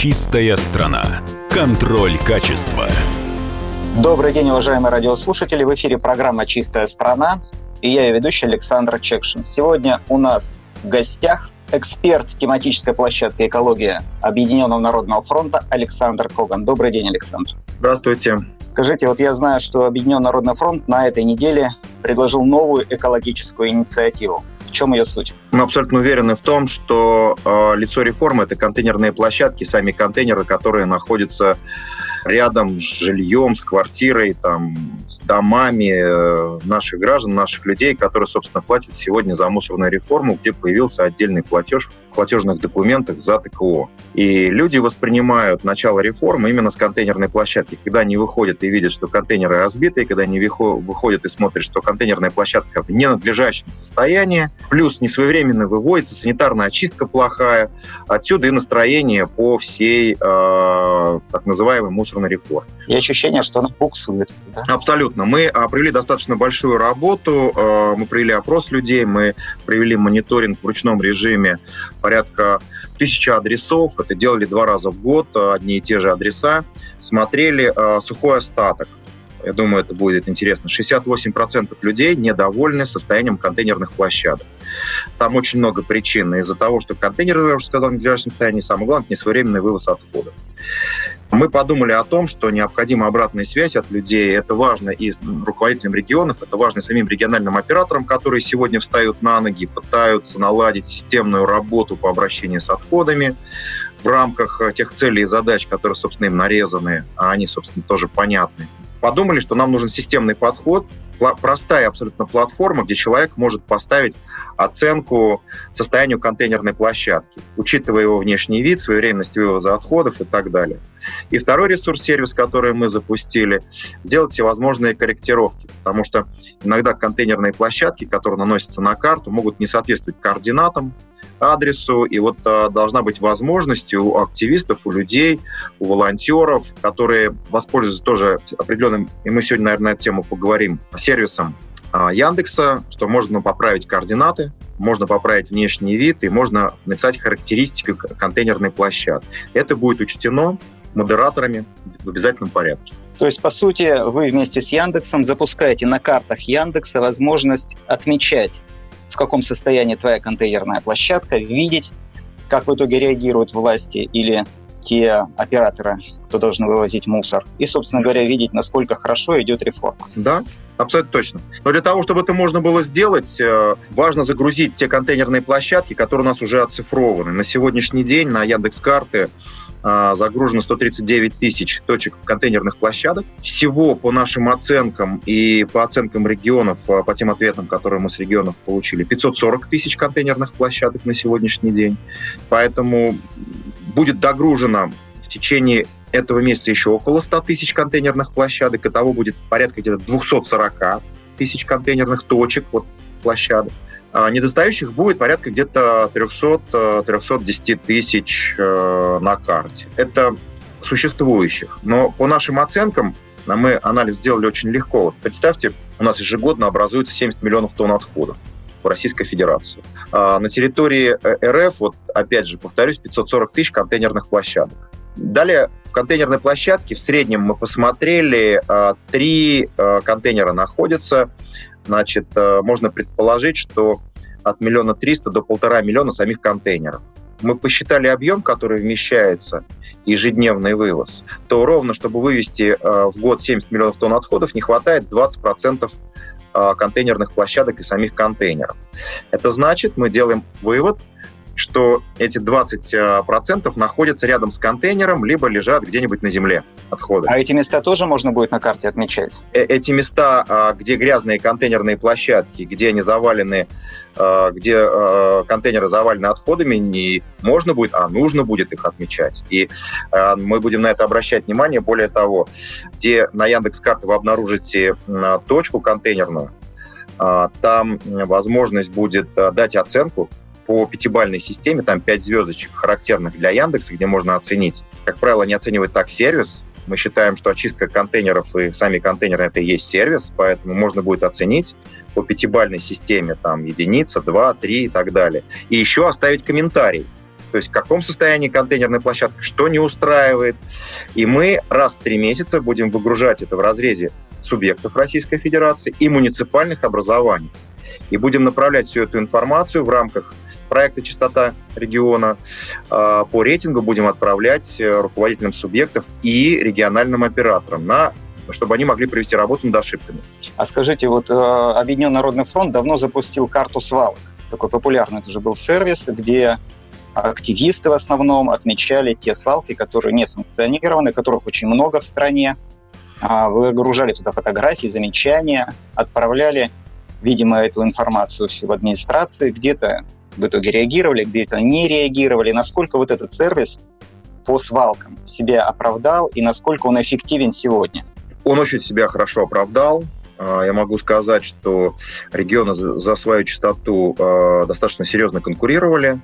Чистая страна. Контроль качества. Добрый день, уважаемые радиослушатели. В эфире программа «Чистая страна» и я ее ведущий Александр Чекшин. Сегодня у нас в гостях эксперт тематической площадки «Экология» Объединенного народного фронта Александр Коган. Добрый день, Александр. Здравствуйте. Скажите, вот я знаю, что Объединенный народный фронт на этой неделе предложил новую экологическую инициативу. Чем ее суть? Мы абсолютно уверены в том, что э, лицо реформы – это контейнерные площадки, сами контейнеры, которые находятся рядом с жильем, с квартирой, там, с домами э, наших граждан, наших людей, которые, собственно, платят сегодня за мусорную реформу, где появился отдельный платеж платежных документах за ТКО. И люди воспринимают начало реформы именно с контейнерной площадки. Когда они выходят и видят, что контейнеры разбиты, когда они выходят и смотрят, что контейнерная площадка в ненадлежащем состоянии, плюс несвоевременно выводится, санитарная очистка плохая, отсюда и настроение по всей э, так называемой мусорной реформе. И ощущение, что она буксует. Да? Абсолютно. Мы провели достаточно большую работу, а, мы провели опрос людей, мы провели мониторинг в ручном режиме порядка тысячи адресов. Это делали два раза в год, а, одни и те же адреса. Смотрели сухой остаток. Я думаю, это будет интересно. 68% людей недовольны состоянием контейнерных площадок. Там очень много причин. Из-за того, что контейнеры, я уже сказал, в ненадлежащем состоянии, самое главное, несвоевременный вывоз отходов. Мы подумали о том, что необходима обратная связь от людей. Это важно и руководителям регионов, это важно самим региональным операторам, которые сегодня встают на ноги, пытаются наладить системную работу по обращению с отходами в рамках э, тех целей и задач, которые, собственно, им нарезаны, а они, собственно, тоже понятны. Подумали, что нам нужен системный подход, простая абсолютно платформа, где человек может поставить оценку состоянию контейнерной площадки, учитывая его внешний вид, своевременность вывоза отходов и так далее. И второй ресурс-сервис, который мы запустили, сделать всевозможные корректировки, потому что иногда контейнерные площадки, которые наносятся на карту, могут не соответствовать координатам, адресу, и вот а, должна быть возможность у активистов, у людей, у волонтеров, которые воспользуются тоже определенным, и мы сегодня, наверное, на эту тему поговорим, сервисом а, Яндекса, что можно поправить координаты, можно поправить внешний вид и можно написать характеристики контейнерной площадки. Это будет учтено модераторами в обязательном порядке. То есть, по сути, вы вместе с Яндексом запускаете на картах Яндекса возможность отмечать в каком состоянии твоя контейнерная площадка, видеть, как в итоге реагируют власти или те операторы, кто должны вывозить мусор, и, собственно говоря, видеть, насколько хорошо идет реформа. Да, абсолютно точно. Но для того, чтобы это можно было сделать, э, важно загрузить те контейнерные площадки, которые у нас уже оцифрованы. На сегодняшний день на Яндекс.Карты загружено 139 тысяч точек контейнерных площадок. Всего по нашим оценкам и по оценкам регионов, а, по тем ответам, которые мы с регионов получили, 540 тысяч контейнерных площадок на сегодняшний день. Поэтому будет догружено в течение этого месяца еще около 100 тысяч контейнерных площадок. Итого будет порядка где-то 240 тысяч контейнерных точек, вот, площадок. А, недостающих будет порядка где-то 300-310 тысяч э, на карте. Это существующих. Но по нашим оценкам, а мы анализ сделали очень легко. Вот представьте, у нас ежегодно образуется 70 миллионов тонн отходов в Российской Федерации. А на территории э, РФ, вот опять же, повторюсь, 540 тысяч контейнерных площадок. Далее в контейнерной площадке в среднем мы посмотрели, три контейнера находятся значит, э, можно предположить, что от миллиона триста до полтора миллиона самих контейнеров. Мы посчитали объем, который вмещается, ежедневный вывоз, то ровно, чтобы вывести э, в год 70 миллионов тонн отходов, не хватает 20% э, контейнерных площадок и самих контейнеров. Это значит, мы делаем вывод, что эти 20% находятся рядом с контейнером, либо лежат где-нибудь на земле отходы. А эти места тоже можно будет на карте отмечать? Э эти места, а, где грязные контейнерные площадки, где они завалены, а, где а, контейнеры завалены отходами, не можно будет, а нужно будет их отмечать. И мы будем на это обращать внимание. Более того, где на Яндекс.Карте вы обнаружите точку контейнерную, там возможность будет дать оценку по пятибальной системе, там пять звездочек характерных для Яндекса, где можно оценить. Как правило, не оценивает так сервис. Мы считаем, что очистка контейнеров и сами контейнеры — это и есть сервис, поэтому можно будет оценить по пятибальной системе, там, единица, два, три и так далее. И еще оставить комментарий то есть в каком состоянии контейнерная площадка, что не устраивает. И мы раз в три месяца будем выгружать это в разрезе субъектов Российской Федерации и муниципальных образований. И будем направлять всю эту информацию в рамках проекта «Чистота региона». А, по рейтингу будем отправлять э, руководителям субъектов и региональным операторам на чтобы они могли провести работу над ошибками. А скажите, вот э, Объединенный Народный фронт давно запустил карту свалок. Такой популярный это же был сервис, где активисты в основном отмечали те свалки, которые не санкционированы, которых очень много в стране. А, выгружали туда фотографии, замечания, отправляли, видимо, эту информацию в администрации, где-то в итоге реагировали, где-то не реагировали. Насколько вот этот сервис по свалкам себя оправдал и насколько он эффективен сегодня? Он очень себя хорошо оправдал. А, я могу сказать, что регионы за свою частоту а, достаточно серьезно конкурировали.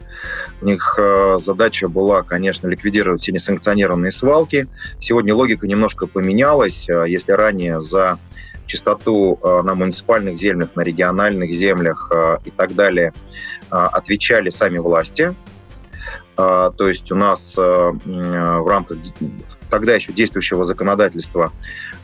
У них а, задача была, конечно, ликвидировать все несанкционированные свалки. Сегодня логика немножко поменялась. Если ранее за частоту на муниципальных землях, на региональных землях и так далее отвечали сами власти, то есть у нас в рамках тогда еще действующего законодательства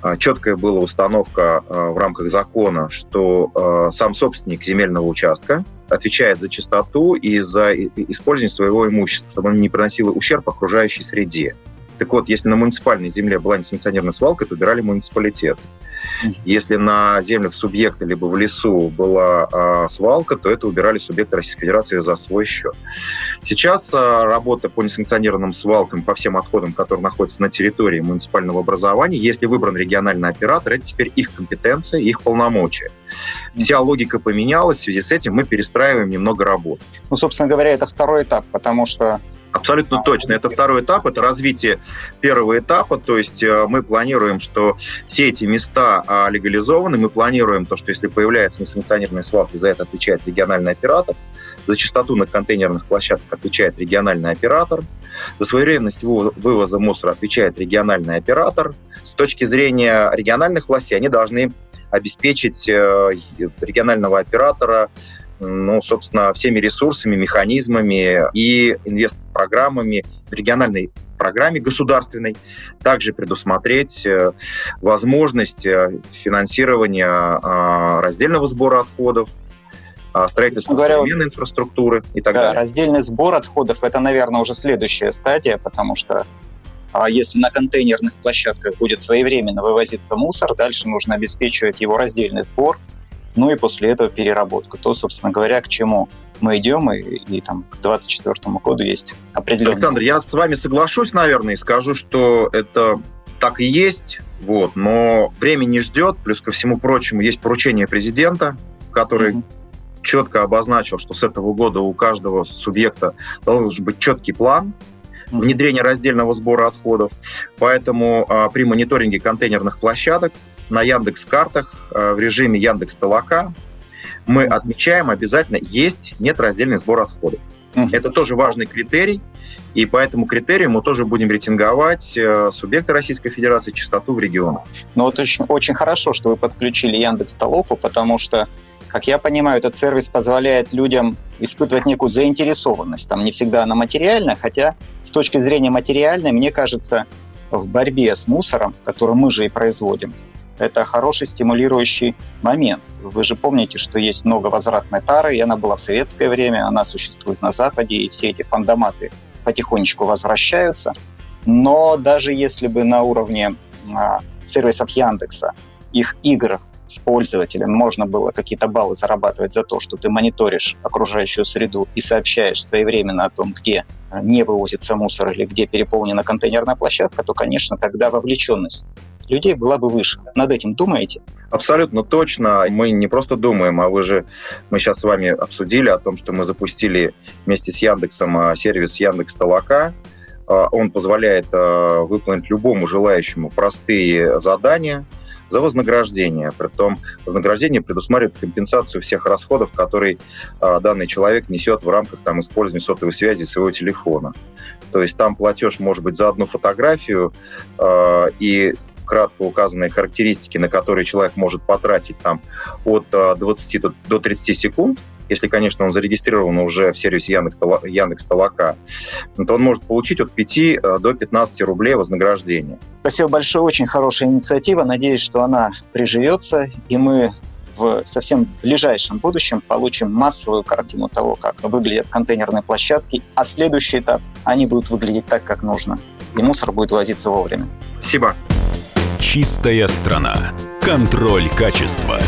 а, четкая была установка а, в рамках закона, что а, сам собственник земельного участка отвечает за чистоту и за использование своего имущества, чтобы он не приносило ущерб окружающей среде. Так вот, если на муниципальной земле была несанкционированная свалка, то убирали муниципалитет. Если на землях субъекта либо в лесу была э, свалка, то это убирали субъекты Российской Федерации за свой счет. Сейчас э, работа по несанкционированным свалкам, по всем отходам, которые находятся на территории муниципального образования, если выбран региональный оператор, это теперь их компетенция, их полномочия. Вся логика поменялась, в связи с этим мы перестраиваем немного работу. Ну, собственно говоря, это второй этап, потому что Абсолютно точно. Это второй этап, это развитие первого этапа. То есть э, мы планируем, что все эти места а, легализованы. Мы планируем то, что если появляется несанкционированная свалка, за это отвечает региональный оператор. За частоту на контейнерных площадках отвечает региональный оператор. За своевременность вывоза мусора отвечает региональный оператор. С точки зрения региональных властей они должны обеспечить э, регионального оператора ну, собственно, всеми ресурсами, механизмами и инвест-программами в региональной программе государственной также предусмотреть э, возможность э, финансирования а, раздельного сбора отходов, а, строительства Говоря, современной инфраструктуры и так да, далее. Раздельный сбор отходов – это, наверное, уже следующая стадия, потому что а если на контейнерных площадках будет своевременно вывозиться мусор, дальше нужно обеспечивать его раздельный сбор, ну и после этого переработку. То, собственно говоря, к чему мы идем, и, и там к 2024 году есть определенный... Александр, я с вами соглашусь, наверное, и скажу, что это так и есть, вот, но время не ждет, плюс ко всему прочему есть поручение президента, который mm-hmm. четко обозначил, что с этого года у каждого субъекта должен быть четкий план, внедрения раздельного сбора отходов. Поэтому а, при мониторинге контейнерных площадок на Яндекс картах э, в режиме Яндекс Толока мы отмечаем обязательно есть, нет раздельный сбор отходов. Угу. Это тоже важный критерий, и по этому критерию мы тоже будем рейтинговать э, субъекты Российской Федерации частоту в регионах. Ну вот очень, очень хорошо, что вы подключили Яндекс Толоку, потому что, как я понимаю, этот сервис позволяет людям испытывать некую заинтересованность. Там не всегда она материальная, хотя с точки зрения материальной, мне кажется, в борьбе с мусором, который мы же и производим, это хороший стимулирующий момент. Вы же помните, что есть много возвратной тары, и она была в советское время, она существует на Западе, и все эти фандоматы потихонечку возвращаются. Но даже если бы на уровне а, сервисов Яндекса их игр с пользователем можно было какие-то баллы зарабатывать за то, что ты мониторишь окружающую среду и сообщаешь своевременно о том, где а, не вывозится мусор или где переполнена контейнерная площадка, то, конечно, тогда вовлеченность людей была бы выше. Над этим думаете? Абсолютно точно. Мы не просто думаем, а вы же, мы сейчас с вами обсудили о том, что мы запустили вместе с Яндексом а, сервис Яндекс Толока. А, он позволяет а, выполнить любому желающему простые задания за вознаграждение. Притом вознаграждение предусматривает компенсацию всех расходов, которые данный человек несет в рамках там, использования сотовой связи своего телефона. То есть там платеж может быть за одну фотографию, и кратко указанные характеристики, на которые человек может потратить там от 20 э, до 30 секунд, если, конечно, он зарегистрирован уже в сервисе Яндекс, Яндекс Толока, то он может получить от 5 э, до 15 рублей вознаграждения. Спасибо большое, очень хорошая инициатива. Надеюсь, что она приживется, и мы в совсем ближайшем будущем получим массовую картину того, как выглядят контейнерные площадки, а следующий этап, они будут выглядеть так, как нужно, и мусор будет возиться вовремя. Спасибо. Чистая страна. Контроль качества.